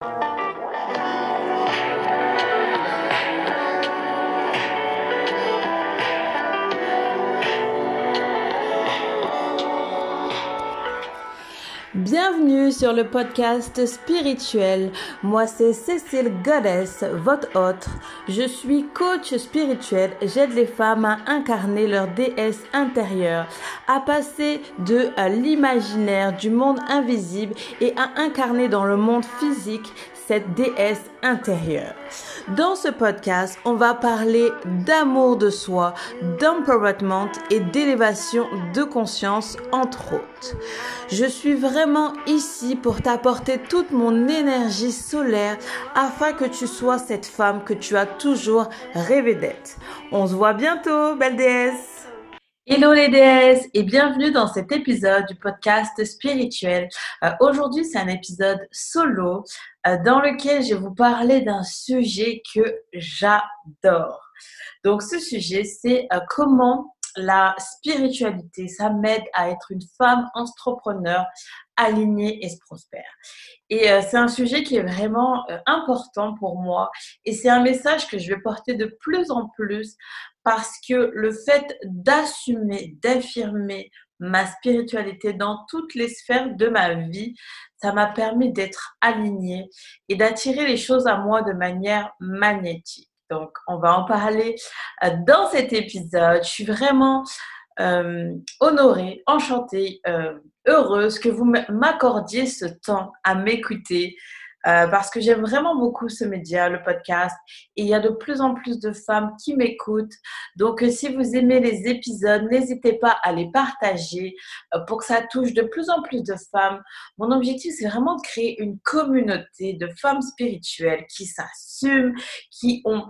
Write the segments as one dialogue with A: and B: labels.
A: you. Bienvenue sur le podcast spirituel. Moi, c'est Cécile Goddess, votre hôte. Je suis coach spirituel. J'aide les femmes à incarner leur déesse intérieure, à passer de l'imaginaire du monde invisible et à incarner dans le monde physique cette déesse intérieure. Dans ce podcast, on va parler d'amour de soi, d'empowerment et d'élévation de conscience, entre autres. Je suis vraiment ici pour t'apporter toute mon énergie solaire afin que tu sois cette femme que tu as toujours rêvé d'être. On se voit bientôt, belle déesse! Hello les déesses et bienvenue dans cet épisode du podcast spirituel. Euh, aujourd'hui c'est un épisode solo euh, dans lequel je vais vous parler d'un sujet que j'adore. Donc ce sujet c'est euh, comment la spiritualité, ça m'aide à être une femme entrepreneur alignée et prospère. Et c'est un sujet qui est vraiment important pour moi et c'est un message que je vais porter de plus en plus parce que le fait d'assumer, d'affirmer ma spiritualité dans toutes les sphères de ma vie, ça m'a permis d'être alignée et d'attirer les choses à moi de manière magnétique. Donc, on va en parler euh, dans cet épisode. Je suis vraiment euh, honorée, enchantée, euh, heureuse que vous m'accordiez ce temps à m'écouter, euh, parce que j'aime vraiment beaucoup ce média, le podcast, et il y a de plus en plus de femmes qui m'écoutent. Donc, euh, si vous aimez les épisodes, n'hésitez pas à les partager euh, pour que ça touche de plus en plus de femmes. Mon objectif, c'est vraiment de créer une communauté de femmes spirituelles qui s'assument, qui ont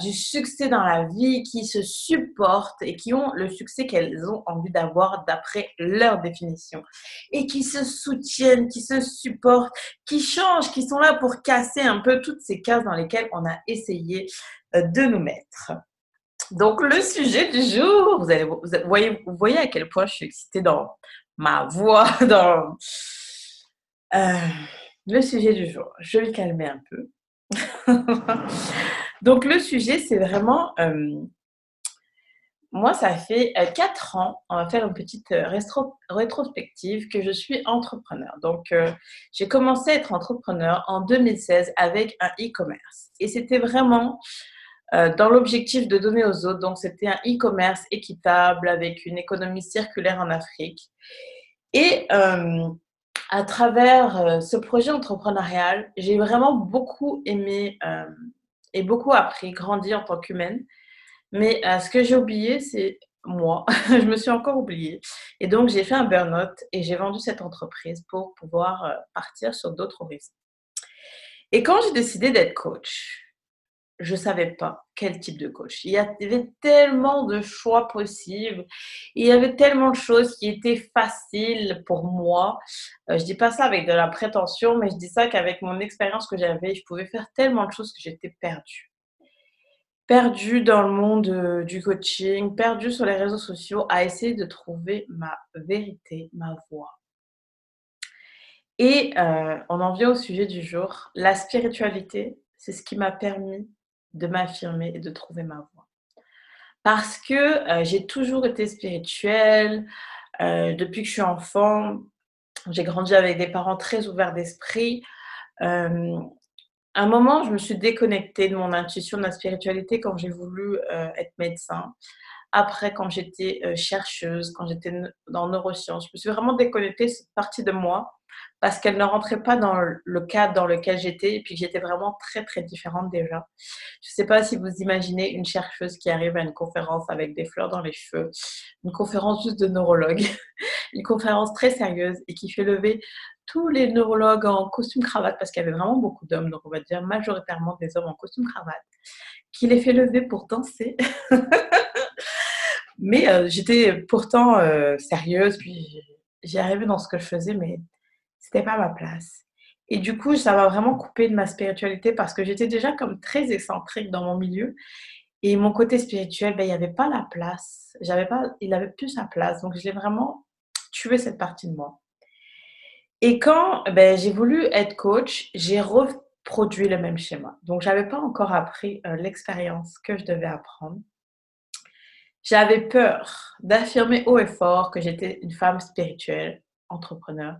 A: du succès dans la vie, qui se supportent et qui ont le succès qu'elles ont envie d'avoir d'après leur définition, et qui se soutiennent, qui se supportent, qui changent, qui sont là pour casser un peu toutes ces cases dans lesquelles on a essayé euh, de nous mettre. Donc, le sujet du jour, vous, allez, vous, voyez, à quel point je suis excitée dans ma voix, dans euh, le sujet du jour. Je vais calmer un peu. Donc, le sujet, c'est vraiment euh, moi, ça fait euh, quatre ans, on va faire une petite euh, rétrospective, que je suis entrepreneur. Donc, euh, j'ai commencé à être entrepreneur en 2016 avec un e-commerce. Et c'était vraiment dans l'objectif de donner aux autres. Donc, c'était un e-commerce équitable avec une économie circulaire en Afrique. Et à travers ce projet entrepreneurial, j'ai vraiment beaucoup aimé et beaucoup appris, grandi en tant qu'humaine. Mais euh, ce que j'ai oublié, c'est moi. je me suis encore oubliée. Et donc, j'ai fait un burn-out et j'ai vendu cette entreprise pour pouvoir euh, partir sur d'autres horizons. Et quand j'ai décidé d'être coach, je ne savais pas quel type de coach. Il y avait tellement de choix possibles. Il y avait tellement de choses qui étaient faciles pour moi. Euh, je dis pas ça avec de la prétention, mais je dis ça qu'avec mon expérience que j'avais, je pouvais faire tellement de choses que j'étais perdue perdue dans le monde euh, du coaching, perdue sur les réseaux sociaux, à essayer de trouver ma vérité, ma voix. Et euh, on en vient au sujet du jour. La spiritualité, c'est ce qui m'a permis de m'affirmer et de trouver ma voix. Parce que euh, j'ai toujours été spirituelle. depuis que je suis enfant, j'ai grandi avec des parents très ouverts d'esprit un moment, je me suis déconnectée de mon intuition, de la spiritualité quand j'ai voulu euh, être médecin. Après, quand j'étais euh, chercheuse, quand j'étais dans neurosciences, je me suis vraiment déconnectée de cette partie de moi parce qu'elle ne rentrait pas dans le cadre dans lequel j'étais et puis j'étais vraiment très très différente déjà. Je ne sais pas si vous imaginez une chercheuse qui arrive à une conférence avec des fleurs dans les cheveux, une conférence juste de neurologue, une conférence très sérieuse et qui fait lever tous les neurologues en costume cravate parce qu'il y avait vraiment beaucoup d'hommes, donc on va dire majoritairement des hommes en costume cravate, qui les fait lever pour danser. mais euh, j'étais pourtant euh, sérieuse, puis j'ai arrivé dans ce que je faisais, mais c'était pas ma place. Et du coup, ça m'a vraiment coupé de ma spiritualité parce que j'étais déjà comme très excentrique dans mon milieu. Et mon côté spirituel, ben, il n'y avait pas la place. J'avais pas, il n'avait plus sa place. Donc, je l'ai vraiment tué cette partie de moi. Et quand ben, j'ai voulu être coach, j'ai produit le même schéma. Donc, j'avais pas encore appris euh, l'expérience que je devais apprendre. J'avais peur d'affirmer haut et fort que j'étais une femme spirituelle, entrepreneur,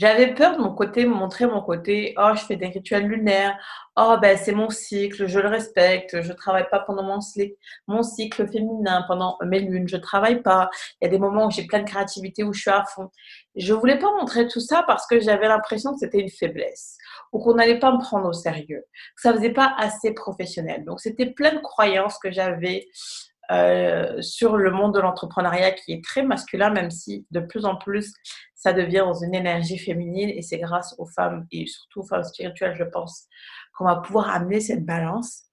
A: j'avais peur de mon côté, montrer mon côté, oh, je fais des rituels lunaires, oh, ben, c'est mon cycle, je le respecte, je travaille pas pendant mon cycle, mon cycle féminin, pendant mes lunes, je travaille pas. Il y a des moments où j'ai plein de créativité, où je suis à fond. Je voulais pas montrer tout ça parce que j'avais l'impression que c'était une faiblesse ou qu'on n'allait pas me prendre au sérieux, que ça faisait pas assez professionnel. Donc, c'était plein de croyances que j'avais euh, sur le monde de l'entrepreneuriat qui est très masculin, même si de plus en plus ça devient dans une énergie féminine et c'est grâce aux femmes et surtout aux femmes spirituelles, je pense, qu'on va pouvoir amener cette balance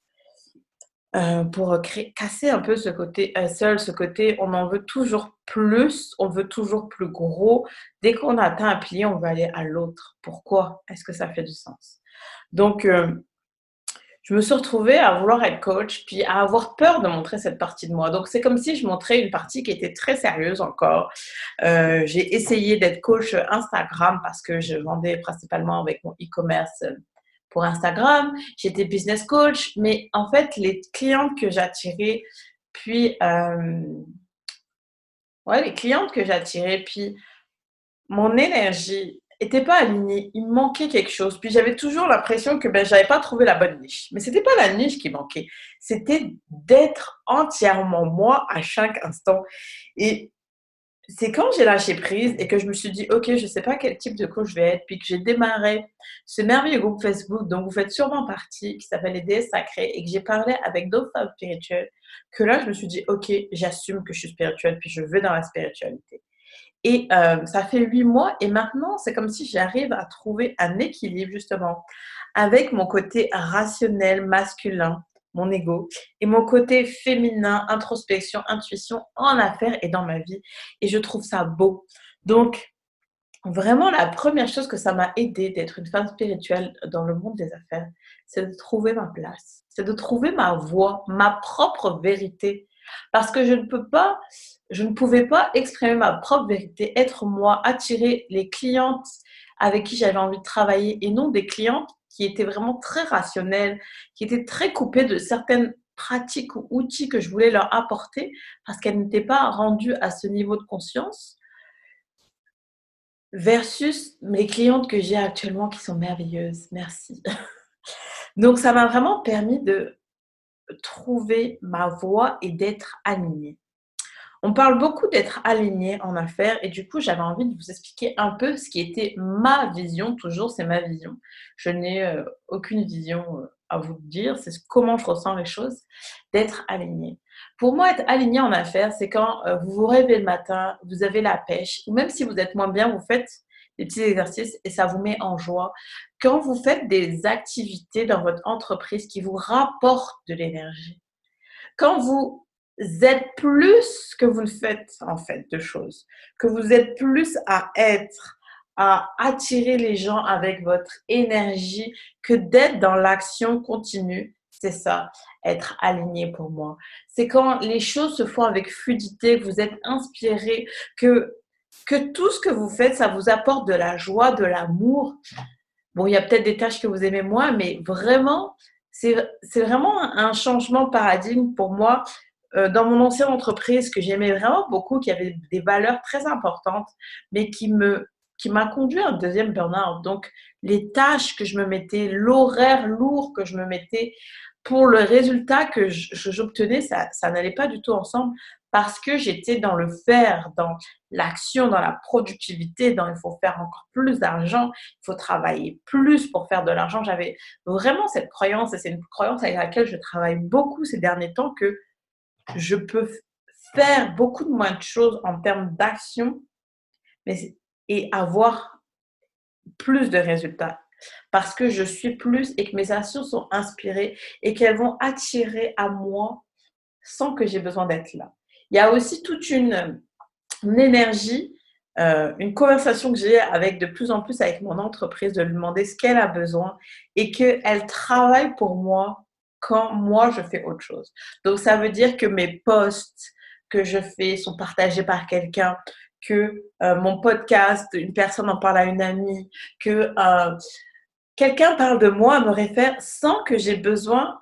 A: euh, pour créer, casser un peu ce côté seul, ce côté on en veut toujours plus, on veut toujours plus gros. Dès qu'on atteint un pilier, on veut aller à l'autre. Pourquoi? Est-ce que ça fait du sens? Donc, euh, je me suis retrouvée à vouloir être coach, puis à avoir peur de montrer cette partie de moi. Donc, c'est comme si je montrais une partie qui était très sérieuse encore. Euh, j'ai essayé d'être coach Instagram parce que je vendais principalement avec mon e-commerce pour Instagram. J'étais business coach, mais en fait, les clientes que j'attirais, puis... Euh, ouais, les clientes que j'attirais, puis mon énergie était pas aligné, il manquait quelque chose. Puis j'avais toujours l'impression que ben j'avais pas trouvé la bonne niche. Mais c'était pas la niche qui manquait, c'était d'être entièrement moi à chaque instant. Et c'est quand j'ai lâché prise et que je me suis dit OK, je sais pas quel type de coach je vais être, puis que j'ai démarré ce merveilleux groupe Facebook dont vous faites sûrement partie, qui s'appelle les déesses sacrées, et que j'ai parlé avec d'autres femmes spirituelles, que là je me suis dit OK, j'assume que je suis spirituelle, puis je vais dans la spiritualité. Et euh, ça fait huit mois et maintenant, c'est comme si j'arrive à trouver un équilibre justement avec mon côté rationnel, masculin, mon ego, et mon côté féminin, introspection, intuition en affaires et dans ma vie. Et je trouve ça beau. Donc, vraiment, la première chose que ça m'a aidé d'être une femme spirituelle dans le monde des affaires, c'est de trouver ma place, c'est de trouver ma voix, ma propre vérité. Parce que je ne peux pas je ne pouvais pas exprimer ma propre vérité, être moi, attirer les clientes avec qui j'avais envie de travailler et non des clientes qui étaient vraiment très rationnelles, qui étaient très coupées de certaines pratiques ou outils que je voulais leur apporter parce qu'elles n'étaient pas rendues à ce niveau de conscience versus mes clientes que j'ai actuellement qui sont merveilleuses. Merci. Donc ça m'a vraiment permis de trouver ma voie et d'être alignée. On parle beaucoup d'être aligné en affaires et du coup, j'avais envie de vous expliquer un peu ce qui était ma vision. Toujours, c'est ma vision. Je n'ai euh, aucune vision euh, à vous dire. C'est comment je ressens les choses, d'être aligné. Pour moi, être aligné en affaires, c'est quand euh, vous vous réveillez le matin, vous avez la pêche, ou même si vous êtes moins bien, vous faites des petits exercices et ça vous met en joie. Quand vous faites des activités dans votre entreprise qui vous rapportent de l'énergie. Quand vous êtes plus que vous ne faites en fait de choses, que vous êtes plus à être, à attirer les gens avec votre énergie que d'être dans l'action continue. C'est ça, être aligné pour moi. C'est quand les choses se font avec fluidité, que vous êtes inspiré, que, que tout ce que vous faites, ça vous apporte de la joie, de l'amour. Bon, il y a peut-être des tâches que vous aimez moins, mais vraiment, c'est vraiment un changement de paradigme pour moi euh, dans mon ancienne entreprise que j'aimais vraiment beaucoup, qui avait des valeurs très importantes, mais qui me qui m'a conduit à un deuxième burn-out. Donc, les tâches que je me mettais, l'horaire lourd que je me mettais pour le résultat que j'obtenais, ça, ça n'allait pas du tout ensemble parce que j'étais dans le faire, dans l'action, dans la productivité, dans il faut faire encore plus d'argent, il faut travailler plus pour faire de l'argent. J'avais vraiment cette croyance, et c'est une croyance avec laquelle je travaille beaucoup ces derniers temps, que je peux faire beaucoup de moins de choses en termes d'action et avoir plus de résultats. Parce que je suis plus et que mes actions sont inspirées et qu'elles vont attirer à moi sans que j'ai besoin d'être là. Il y a aussi toute une, énergie, euh, une conversation que j'ai avec de plus en plus avec mon entreprise, de lui demander ce qu'elle a besoin et qu'elle travaille pour moi quand moi je fais autre chose. Donc ça veut dire que mes posts que je fais sont partagés par quelqu'un, que euh, mon podcast, une personne en parle à une amie, que euh, quelqu'un parle de moi, me réfère sans que j'ai besoin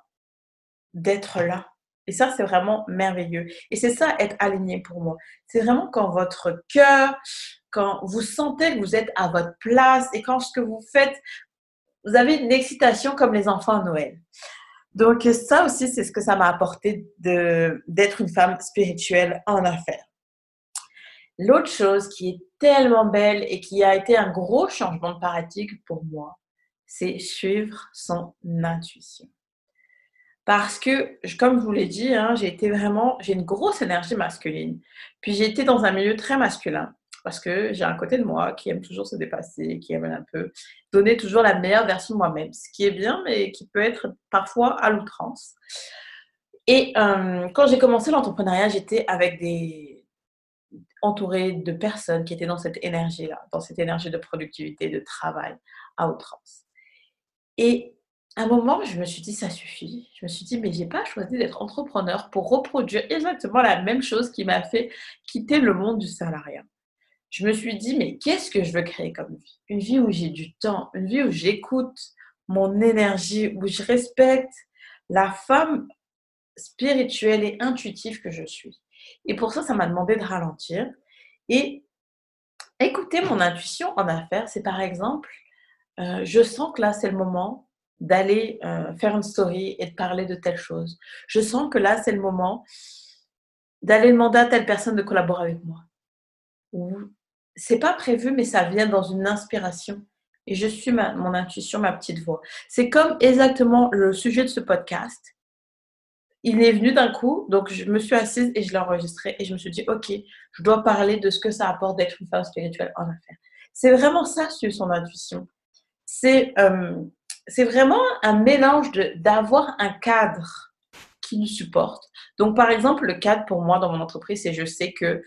A: d'être là. Et ça, c'est vraiment merveilleux. Et c'est ça, être aligné pour moi. C'est vraiment quand votre cœur, quand vous sentez que vous êtes à votre place et quand ce que vous faites, vous avez une excitation comme les enfants à Noël. Donc ça aussi, c'est ce que ça m'a apporté d'être une femme spirituelle en affaires. L'autre chose qui est tellement belle et qui a été un gros changement de paradigme pour moi, c'est suivre son intuition. Parce que, comme je vous l'ai dit, hein, j'ai été vraiment, j'ai une grosse énergie masculine. Puis j'ai été dans un milieu très masculin parce que j'ai un côté de moi qui aime toujours se dépasser, qui aime un peu donner toujours la meilleure version de moi-même, ce qui est bien, mais qui peut être parfois à l'outrance. Et euh, quand j'ai commencé l'entrepreneuriat, j'étais avec des entourée de personnes qui étaient dans cette énergie-là, dans cette énergie de productivité, de travail à outrance. Et un moment, je me suis dit, ça suffit. Je me suis dit, mais j'ai pas choisi d'être entrepreneur pour reproduire exactement la même chose qui m'a fait quitter le monde du salariat. Je me suis dit, mais qu'est-ce que je veux créer comme vie? Une vie où j'ai du temps, une vie où j'écoute mon énergie, où je respecte la femme spirituelle et intuitive que je suis. Et pour ça, ça m'a demandé de ralentir. Et écouter mon intuition en affaires, c'est par exemple, euh, je sens que là, c'est le moment d'aller euh, faire une story et de parler de telle chose. Je sens que là, c'est le moment d'aller demander à telle personne de collaborer avec moi. C'est pas prévu, mais ça vient dans une inspiration. Et je suis mon intuition, ma petite voix. C'est comme exactement le sujet de ce podcast il est venu d'un coup, donc je me suis assise et je l'ai enregistré et je me suis dit, OK, je dois parler de ce que ça apporte d'être une femme spirituelle en affaires. C'est vraiment ça, suivre son intuition. C'est euh, c'est vraiment un mélange d'avoir un cadre qui nous supporte. Donc, par exemple, le cadre pour moi dans mon entreprise, c'est je sais que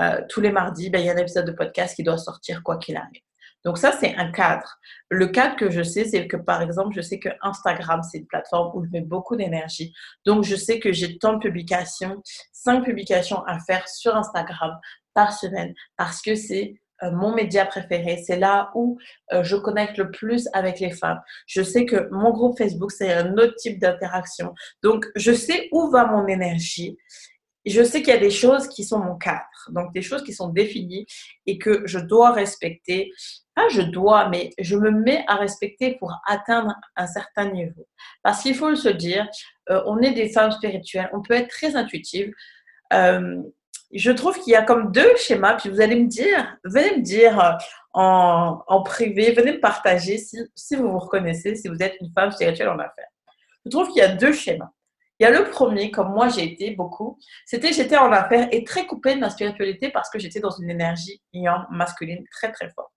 A: euh, tous les mardis, ben, il y a un épisode de podcast qui doit sortir quoi qu'il arrive. Donc ça, c'est un cadre. Le cadre que je sais, c'est que par exemple, je sais que Instagram, c'est une plateforme où je mets beaucoup d'énergie. Donc je sais que j'ai tant de publications, cinq publications à faire sur Instagram par semaine parce que c'est mon média préféré. C'est là où euh, je connecte le plus avec les femmes. Je sais que mon groupe Facebook, c'est un autre type d'interaction. Donc je sais où va mon énergie je sais qu'il y a des choses qui sont mon cadre, donc des choses qui sont définies et que je dois respecter. Pas je dois, mais je me mets à respecter pour atteindre un certain niveau. Parce qu'il faut se dire, euh, on est des femmes spirituelles, on peut être très intuitive. Euh, je trouve qu'il y a comme deux schémas, puis vous allez me dire, venez me dire euh, en, en privé, venez me partager si, si vous vous reconnaissez, si vous êtes une femme spirituelle en affaires. Je trouve qu'il y a deux schémas. Il y a le premier, comme moi j'ai été beaucoup, c'était j'étais en affaires et très coupée de ma spiritualité parce que j'étais dans une énergie masculine très très forte.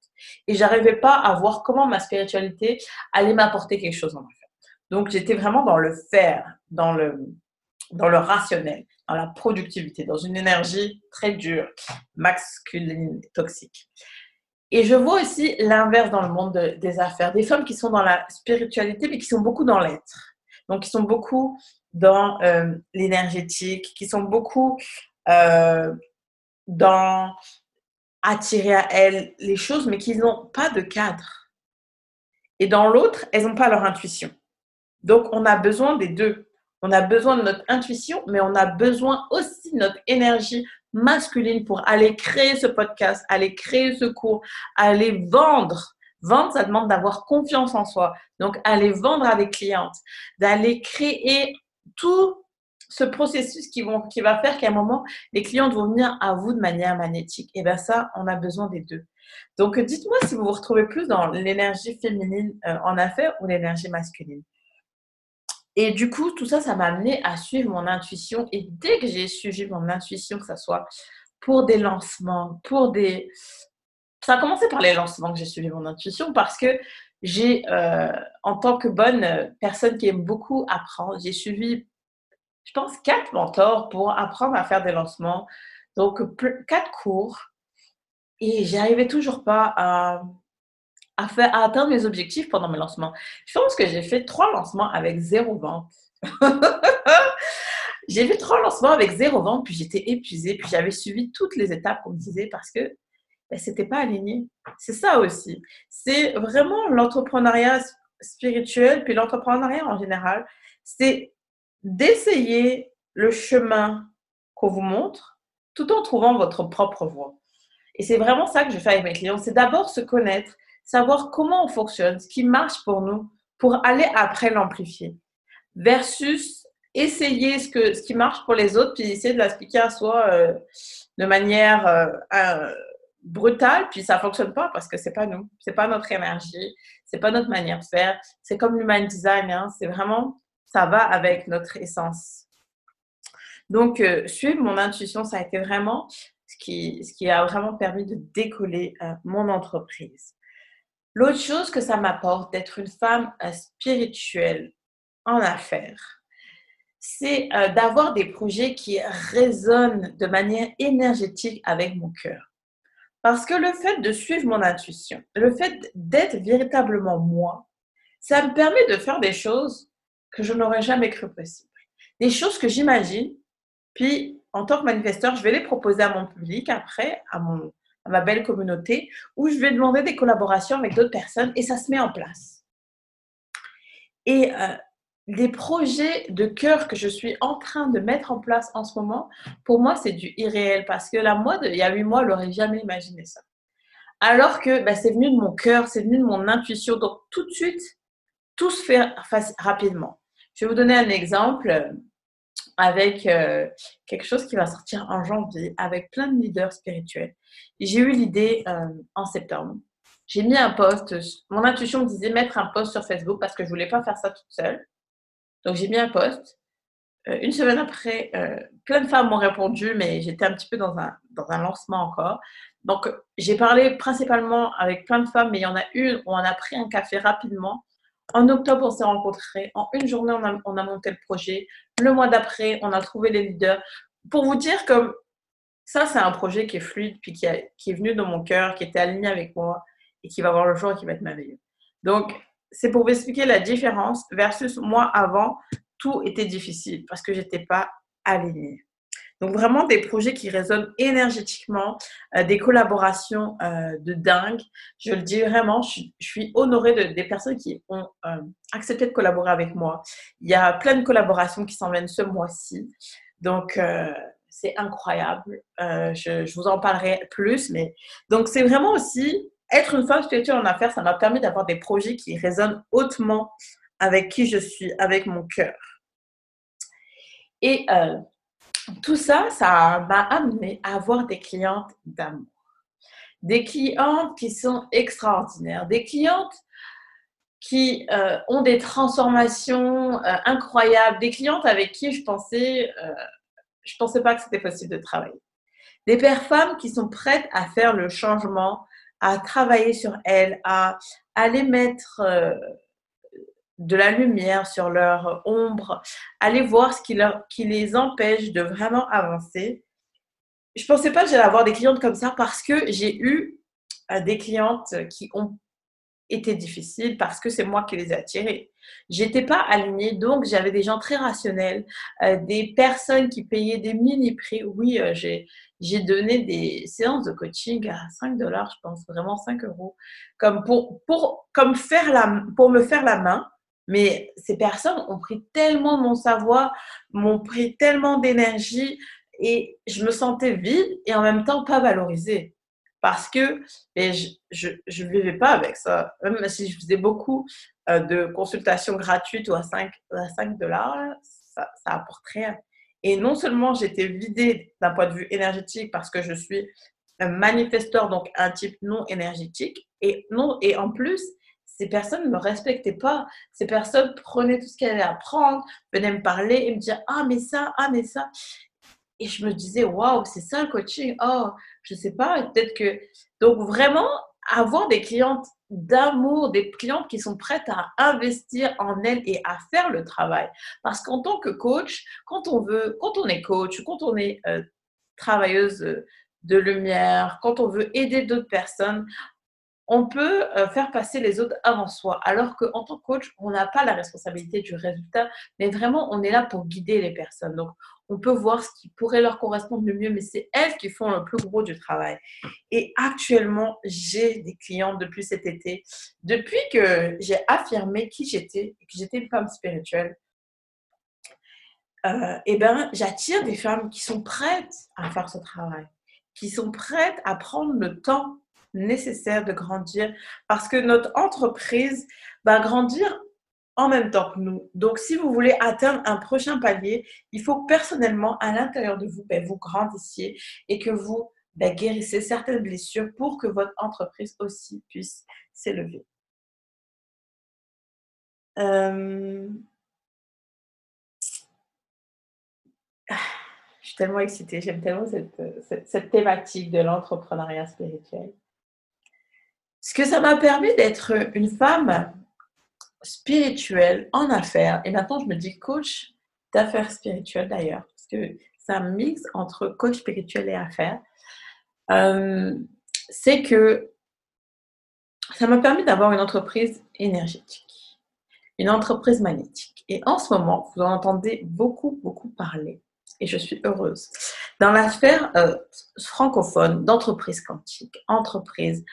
A: Et j'arrivais pas à voir comment ma spiritualité allait m'apporter quelque chose en affaires. Donc j'étais vraiment dans le faire, dans le, dans le rationnel, dans la productivité, dans une énergie très dure, masculine, toxique. Et je vois aussi l'inverse dans le monde des affaires, des femmes qui sont dans la spiritualité mais qui sont beaucoup dans l'être. Donc, qui sont beaucoup dans euh, l'énergétique, qui sont beaucoup euh, dans attirer à elles les choses, mais qui n'ont pas de cadre. Et dans l'autre, elles n'ont pas leur intuition. Donc, on a besoin des deux. On a besoin de notre intuition, mais on a besoin aussi de notre énergie masculine pour aller créer ce podcast, aller créer ce cours, aller vendre. Vendre, ça demande d'avoir confiance en soi. Donc, aller vendre à des clientes, d'aller créer tout ce processus qui, va faire qu'à un moment, les clients vont venir à vous de manière magnétique. Et bien ça, on a besoin des deux. Donc, dites-moi si vous vous retrouvez plus dans l'énergie féminine euh, en affaires ou l'énergie masculine. Et du coup, tout ça, ça m'a amené à suivre mon intuition. Et dès que j'ai suivi mon intuition, que ce soit pour des lancements, pour des... Ça a commencé par les lancements que j'ai suivi mon intuition parce que j'ai, euh, en tant que bonne personne qui aime beaucoup apprendre, j'ai suivi, je pense, quatre mentors pour apprendre à faire des lancements. Donc, quatre cours. Et j'arrivais toujours pas à, à, atteindre mes objectifs pendant mes lancements. Je pense que j'ai fait trois lancements avec zéro vente. j'ai fait trois lancements avec zéro vente, puis j'étais épuisée, puis j'avais suivi toutes les étapes qu'on me disait parce que ben, c'était pas aligné. C'est ça aussi. C'est vraiment l'entrepreneuriat spirituel, puis l'entrepreneuriat en général, c'est d'essayer le chemin qu'on vous montre tout en trouvant votre propre voie. Et c'est vraiment ça que je fais avec mes clients, c'est d'abord se connaître, savoir comment on fonctionne, ce qui marche pour nous, pour aller après l'amplifier, versus essayer ce, que, ce qui marche pour les autres, puis essayer de l'expliquer à soi euh, de manière euh, brutale, puis ça fonctionne pas parce que c'est pas nous, c'est pas notre énergie, c'est pas notre manière de faire. C'est comme l'human design, hein, c'est vraiment, ça va avec notre essence. Donc, euh, suivre mon intuition, ça a été vraiment ce qui, ce qui a vraiment permis de décoller mon entreprise. L'autre chose que ça m'apporte d'être une femme euh, spirituelle en affaires, c'est d'avoir des projets qui résonnent de manière énergétique avec mon cœur. Parce que le fait de suivre mon intuition, le fait d'être véritablement moi, ça me permet de faire des choses que je n'aurais jamais cru possible. Des choses que j'imagine, puis en tant que manifesteur, je vais les proposer à mon public après, à, mon, ma belle communauté, où je vais demander des collaborations avec d'autres personnes et ça se met en place. Et euh, les projets de cœur que je suis en train de mettre en place en ce moment, pour moi, c'est du irréel parce que la mode, il y a huit mois, je n'aurais jamais imaginé ça. Alors que bah, c'est venu de mon cœur, c'est venu de mon intuition. Donc, tout de suite, tout se fait rapidement. Je vais vous donner un exemple avec euh, quelque chose qui va sortir en janvier avec plein de leaders spirituels. J'ai eu l'idée euh, en septembre. J'ai mis un post. Mon intuition me disait mettre un post sur Facebook parce que je voulais pas faire ça toute seule. Donc, j'ai mis un post. Euh, une semaine après, plein de femmes m'ont répondu, mais j'étais un petit peu dans un, dans un lancement encore. Donc, j'ai parlé principalement avec plein de femmes, mais il y en a une où on a pris un café rapidement. En octobre, on s'est rencontrés. En une journée, on a, on a, monté le projet. Le mois d'après, on a trouvé les leaders. Pour vous dire que ça, c'est un projet qui est fluide, puis qui, est venu dans mon cœur, qui était aligné avec moi et qui va voir le jour et qui va être merveilleux. Donc, c'est pour vous expliquer la différence versus moi avant, tout était difficile parce que j'étais pas alignée. Donc vraiment des projets qui résonnent énergétiquement, euh, des collaborations euh, de dingue. Je le dis vraiment, je, suis honorée de, des personnes qui ont euh, accepté de collaborer avec moi. Il y a plein de collaborations qui s'en viennent ce mois-ci. Donc c'est incroyable. Je, je, vous en parlerai plus, mais donc c'est vraiment aussi être une femme spirituelle en affaires, ça m'a permis d'avoir des projets qui résonnent hautement avec qui je suis, avec mon cœur. Et euh, tout ça, ça m'a amené à avoir des clientes d'amour. Des clientes qui sont extraordinaires, des clientes qui euh, ont des transformations euh, incroyables, des clientes avec qui je pensais, je pensais pas que c'était possible de travailler. Des pères femmes qui sont prêtes à faire le changement à travailler sur elles, à aller mettre euh, de la lumière sur leur ombre, aller voir ce qui, leur, qui les empêche de vraiment avancer. Je ne pensais pas que j'allais avoir des clientes comme ça parce que j'ai eu euh, des clientes qui ont été difficiles parce que c'est moi qui les ai attirées. J'étais pas alignée, donc j'avais des gens très rationnels, euh, des personnes qui payaient des mini prix. Oui, j'ai j'ai donné des séances de coaching à 5 dollars, je pense, vraiment 5 euros, comme pour, pour, comme faire la, pour me faire la main. Mais ces personnes ont pris tellement mon savoir, m'ont pris tellement d'énergie et je me sentais vide et en même temps pas valorisée. Parce que et je ne vivais pas avec ça. Même si je faisais beaucoup euh, de consultations gratuites ou à 5, à 5 dollars, ça, ça apporte rien. Et non seulement j'étais vidée d'un point de vue énergétique parce que je suis un manifesteur, donc un type non énergétique, et, non, et en plus, ces personnes ne me respectaient pas. Ces personnes prenaient tout ce qu'elles avaient à prendre, venaient me parler et me dire Ah, mais ça, ah, mais ça. Et je me disais Waouh, c'est ça le coaching. Oh, je sais pas, peut-être que. Donc, vraiment, avoir des clientes d'amour, des clientes qui sont prêtes à investir en elles et à faire le travail. Parce qu'en tant que coach, quand on veut, quand on est coach, quand on est euh, travailleuse de lumière, quand on veut aider d'autres personnes, on peut euh, faire passer les autres avant soi, alors qu'en tant que coach, on n'a pas la responsabilité du résultat, mais vraiment, on est là pour guider les personnes. Donc, on peut voir ce qui pourrait leur correspondre le mieux, mais c'est elles qui font le plus gros du travail. Et actuellement, j'ai des clients depuis cet été, depuis que j'ai affirmé qui j'étais et que j'étais une femme spirituelle. Euh, eh ben, j'attire des femmes qui sont prêtes à faire ce travail, qui sont prêtes à prendre le temps nécessaire de grandir parce que notre entreprise va grandir en même temps que nous. Donc, si vous voulez atteindre un prochain palier, il faut personnellement, à l'intérieur de vous, ben, vous grandissiez et que vous ben, guérissez certaines blessures pour que votre entreprise aussi puisse s'élever. Euh, je suis tellement excitée, j'aime tellement cette thématique de l'entrepreneuriat spirituel. Ce que ça m'a permis d'être une femme spirituelle en affaires. Et maintenant, je me dis coach d'affaires spirituelles d'ailleurs, parce que c'est un mix entre coach spirituel et affaires. Euh, c'est que ça m'a permis d'avoir une entreprise énergétique, une entreprise magnétique. Et en ce moment, vous en entendez beaucoup, beaucoup parler. Et je suis heureuse. Dans l'affaire euh, francophone d'entreprise quantique, entreprise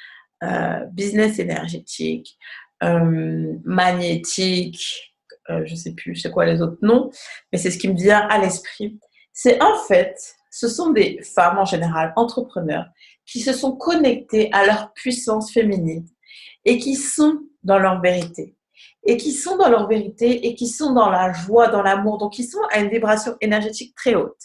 A: euh, business énergétique, euh, magnétique, euh, je ne sais plus c'est quoi les autres noms, mais c'est ce qui me vient à l'esprit. C'est en fait, ce sont des femmes en général, entrepreneurs, qui se sont connectées à leur puissance féminine et qui sont dans leur vérité. Et qui sont dans leur vérité et qui sont dans la joie, dans l'amour. Donc, ils sont à une vibration énergétique très haute.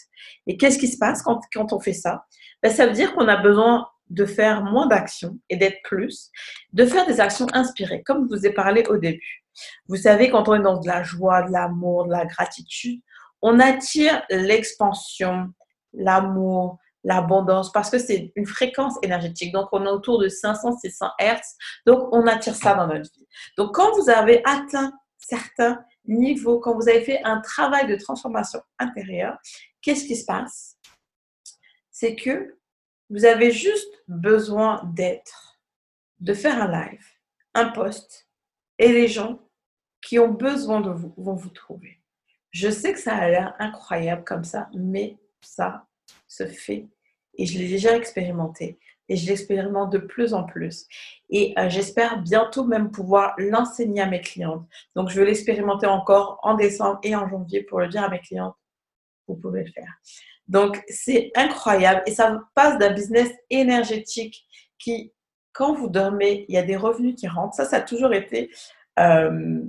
A: Et qu'est-ce qui se passe quand, quand on fait ça? Ben, Ça veut dire qu'on a besoin de faire moins d'actions et d'être plus, de faire des actions inspirées, comme je vous ai parlé au début. Vous savez, quand on est dans de la joie, de l'amour, de la gratitude, on attire l'expansion, l'amour, l'abondance, parce que c'est une fréquence énergétique. Donc, on est autour de 500-600 Hertz. Donc, on attire ça dans notre vie. Donc, quand vous avez atteint certains niveaux, quand vous avez fait un travail de transformation intérieure, qu'est-ce qui se passe? C'est que vous avez juste besoin d'être, de faire un live, un post, et les gens qui ont besoin de vous vont vous trouver. Je sais que ça a l'air incroyable comme ça, mais ça se fait. Et je l'ai déjà expérimenté. Et je l'expérimente de plus en plus. Et euh, j'espère bientôt même pouvoir l'enseigner à mes clientes. Donc, je vais l'expérimenter encore en décembre et en janvier pour le dire à mes clientes. Vous pouvez le faire. Donc, c'est incroyable et ça passe d'un business énergétique qui, quand vous dormez, il y a des revenus qui rentrent. Ça, ça a toujours été euh,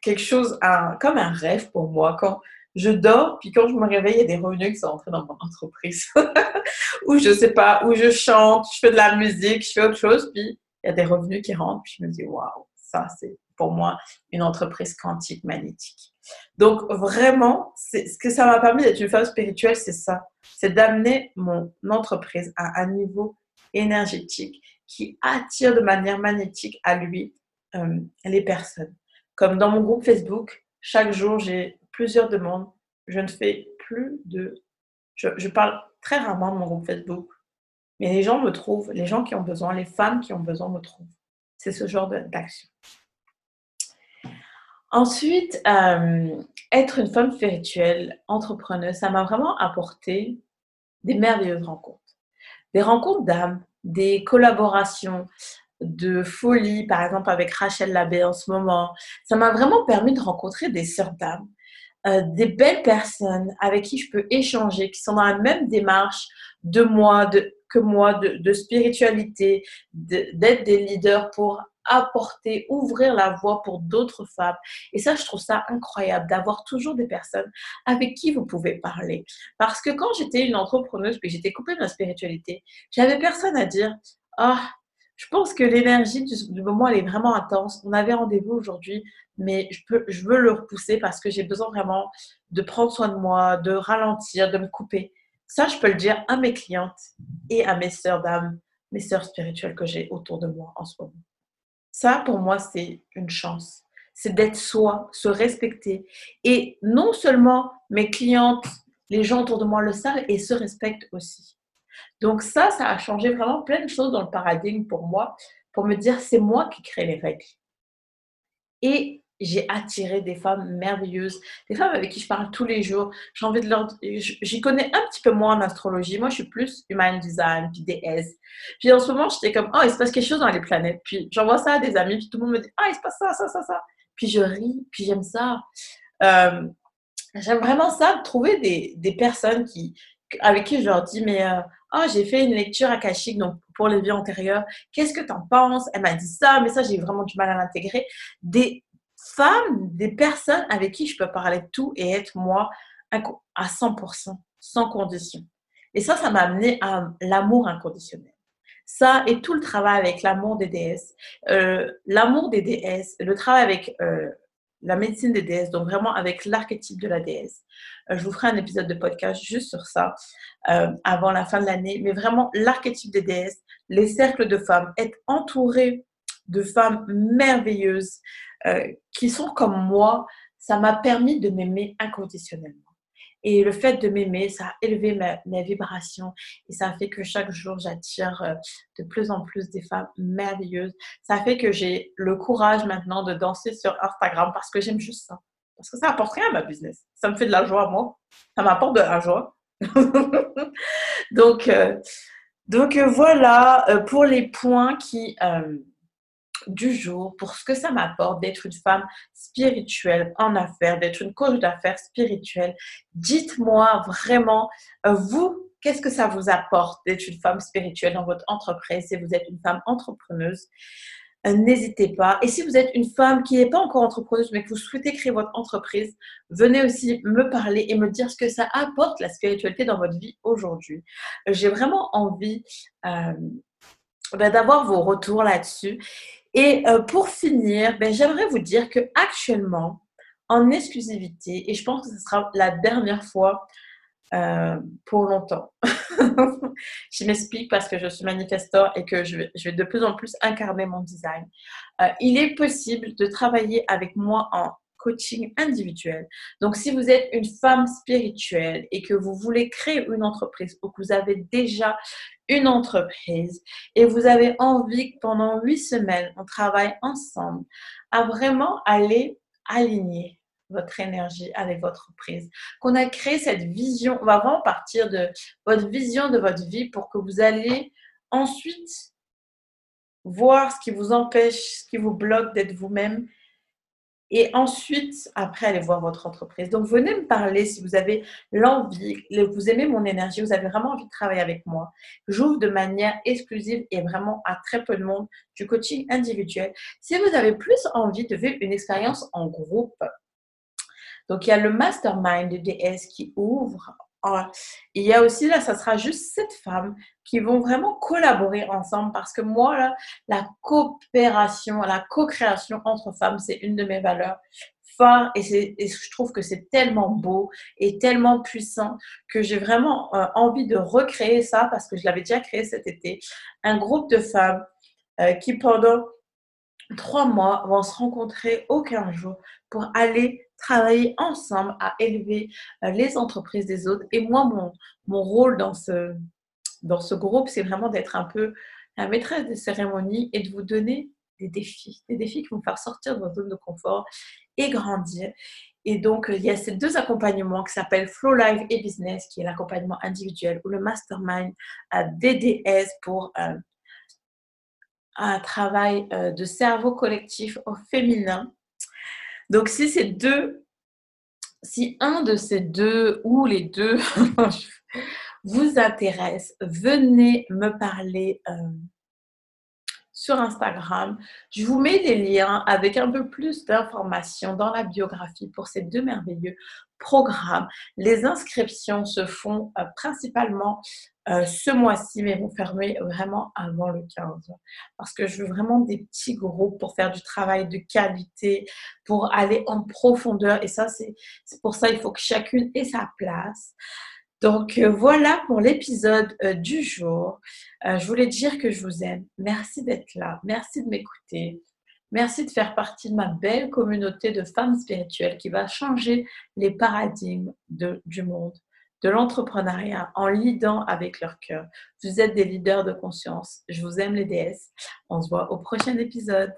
A: quelque chose, comme un rêve pour moi. Quand je dors, puis quand je me réveille, il y a des revenus qui sont entrés dans mon entreprise. ou je sais pas, où je chante, je fais de la musique, je fais autre chose, puis il y a des revenus qui rentrent, puis je me dis, waouh, ça, c'est pour moi une entreprise quantique magnétique. Donc vraiment, ce que ça m'a permis d'être une femme spirituelle, c'est ça. C'est d'amener mon entreprise à un niveau énergétique qui attire de manière magnétique à lui euh, les personnes. Comme dans mon groupe Facebook, chaque jour, j'ai plusieurs demandes. Je ne fais plus de... Je, je parle très rarement de mon groupe Facebook, mais les gens me trouvent, les gens qui ont besoin, les femmes qui ont besoin me trouvent. C'est ce genre d'action. Ensuite, euh, être une femme spirituelle, entrepreneuse, ça m'a vraiment apporté des merveilleuses rencontres. Des rencontres d'âme, des collaborations de folie, par exemple avec Rachel Labbé en ce moment. Ça m'a vraiment permis de rencontrer des sœurs d'âme, euh, des belles personnes avec qui je peux échanger, qui sont dans la même démarche de moi, de, que moi, de spiritualité, d'être des leaders pour apporter, ouvrir la voie pour d'autres femmes. Et ça, je trouve ça incroyable d'avoir toujours des personnes avec qui vous pouvez parler. Parce que quand j'étais une entrepreneuse, puis j'étais coupée de la spiritualité, j'avais personne à dire, ah, je pense que l'énergie du, moment, elle est vraiment intense. On avait rendez-vous aujourd'hui, mais je, peux, je veux le repousser parce que j'ai besoin vraiment de prendre soin de moi, de ralentir, de me couper. Ça, je peux le dire à mes clientes et à mes sœurs d'âme, mes sœurs spirituelles que j'ai autour de moi en ce moment. Ça, pour moi, c'est une chance. C'est d'être soi, se respecter. Et non seulement mes clientes, les gens autour de moi le savent et se respectent aussi. Donc ça, ça a changé vraiment plein de choses dans le paradigme pour moi, pour me dire c'est moi qui crée les règles. Et j'ai attiré des femmes merveilleuses, des femmes avec qui je parle tous les jours. J'ai envie de leur. J'y connais un petit peu moins en astrologie. Moi, je suis plus human design, puis déesse. Puis en ce moment, j'étais comme, oh, il se passe quelque chose dans les planètes. Puis j'envoie ça à des amis, puis tout le monde me dit, ah, oh, il se passe ça, ça, ça, ça. Puis je ris, puis j'aime ça. Euh, j'aime vraiment ça, trouver des, des, personnes qui, avec qui je leur dis, mais euh, oh, j'ai fait une lecture akashique donc pour les vies antérieures. Qu'est-ce que tu en penses? Elle m'a dit ça, mais ça, j'ai vraiment du mal à l'intégrer. Des, des personnes avec qui je peux parler de tout et être moi à 100%, sans condition. Et ça, ça m'a amené à l'amour inconditionnel. Ça et tout le travail avec l'amour des déesses, euh, l'amour des déesses, le travail avec euh, la médecine des déesses, donc vraiment avec l'archétype de la déesse. Euh, je vous ferai un épisode de podcast juste sur ça avant la fin de l'année, mais vraiment l'archétype des déesses, les cercles de femmes, être entouré de femmes merveilleuses euh, qui sont comme moi, ça m'a permis de m'aimer inconditionnellement. Et le fait de m'aimer, ça a élevé ma, vibration et ça fait que chaque jour, j'attire euh, de plus en plus des femmes merveilleuses. Ça fait que j'ai le courage maintenant de danser sur Instagram parce que j'aime juste ça. Parce que ça apporte rien à ma business. Ça me fait de la joie, moi. Ça m'apporte de la joie. donc, euh, donc voilà pour les points qui, du jour pour ce que ça m'apporte d'être une femme spirituelle en affaires, d'être une coach d'affaires spirituelle. Dites-moi vraiment, euh, vous, qu'est-ce que ça vous apporte d'être une femme spirituelle dans votre entreprise si vous êtes une femme entrepreneuse? Euh, N'hésitez pas. Et si vous êtes une femme qui n'est pas encore entrepreneuse, mais que vous souhaitez créer votre entreprise, venez aussi me parler et me dire ce que ça apporte la spiritualité dans votre vie aujourd'hui. J'ai vraiment envie euh, ben, d'avoir vos retours là-dessus. Et euh, pour finir, ben, j'aimerais vous dire que actuellement, en exclusivité, et je pense que ce sera la dernière fois euh, pour longtemps. je m'explique parce que je suis manifesteur et que je vais, je vais, de plus en plus incarner mon design. Euh, il est possible de travailler avec moi en coaching individuel. Donc, si vous êtes une femme spirituelle et que vous voulez créer une entreprise ou que vous avez déjà une entreprise et vous avez envie que pendant huit semaines, on travaille ensemble à vraiment aller aligner votre énergie avec votre entreprise, qu'on a créé cette vision, on va vraiment partir de votre vision de votre vie pour que vous allez ensuite voir ce qui vous empêche, ce qui vous bloque d'être vous-même et ensuite, après, allez voir votre entreprise. Donc, venez me parler si vous avez l'envie, vous aimez mon énergie, vous avez vraiment envie de travailler avec moi. J'ouvre de manière exclusive et vraiment à très peu de monde du coaching individuel. Si vous avez plus envie de vivre une expérience en groupe, donc il y a le mastermind de DS qui ouvre il y a aussi là, ça sera juste sept femmes qui vont vraiment collaborer ensemble parce que moi, la coopération, la co-création entre femmes, c'est une de mes valeurs fortes et, et je trouve que c'est tellement beau et tellement puissant que j'ai vraiment euh, envie de recréer ça parce que je l'avais déjà créé cet été. Un groupe de femmes euh, qui pendant trois mois vont se rencontrer aucun jour pour aller travailler ensemble à élever euh, les entreprises des autres. Et moi, mon, mon rôle dans ce, dans ce groupe, c'est vraiment d'être un peu la maîtresse des cérémonies et de vous donner des défis, des défis qui vont faire sortir de votre zone de confort et grandir. Et donc, il y a ces deux accompagnements qui s'appellent Flow Life et Business, qui est l'accompagnement individuel, ou le Mastermind à DDS pour euh, un travail euh, de cerveau collectif au féminin donc, si ces deux, si un de ces deux ou les deux vous intéresse, venez me parler euh, sur Instagram. Je vous mets des liens avec un peu plus d'informations dans la biographie pour ces deux merveilleux programmes. Les inscriptions se font euh, principalement euh, ce mois-ci, mais vont fermer vraiment avant le 15. Parce que je veux vraiment des petits groupes pour faire du travail de qualité, pour aller en profondeur. Et ça, c'est pour ça, il faut que chacune ait sa place. Donc euh, voilà pour l'épisode euh, du jour. je voulais dire que je vous aime. Merci d'être là. Merci de m'écouter. Merci de faire partie de ma belle communauté de femmes spirituelles qui va changer les paradigmes du monde de l'entrepreneuriat en leadant avec leur cœur. Vous êtes des leaders de conscience. Je vous aime les déesses. On se voit au prochain épisode.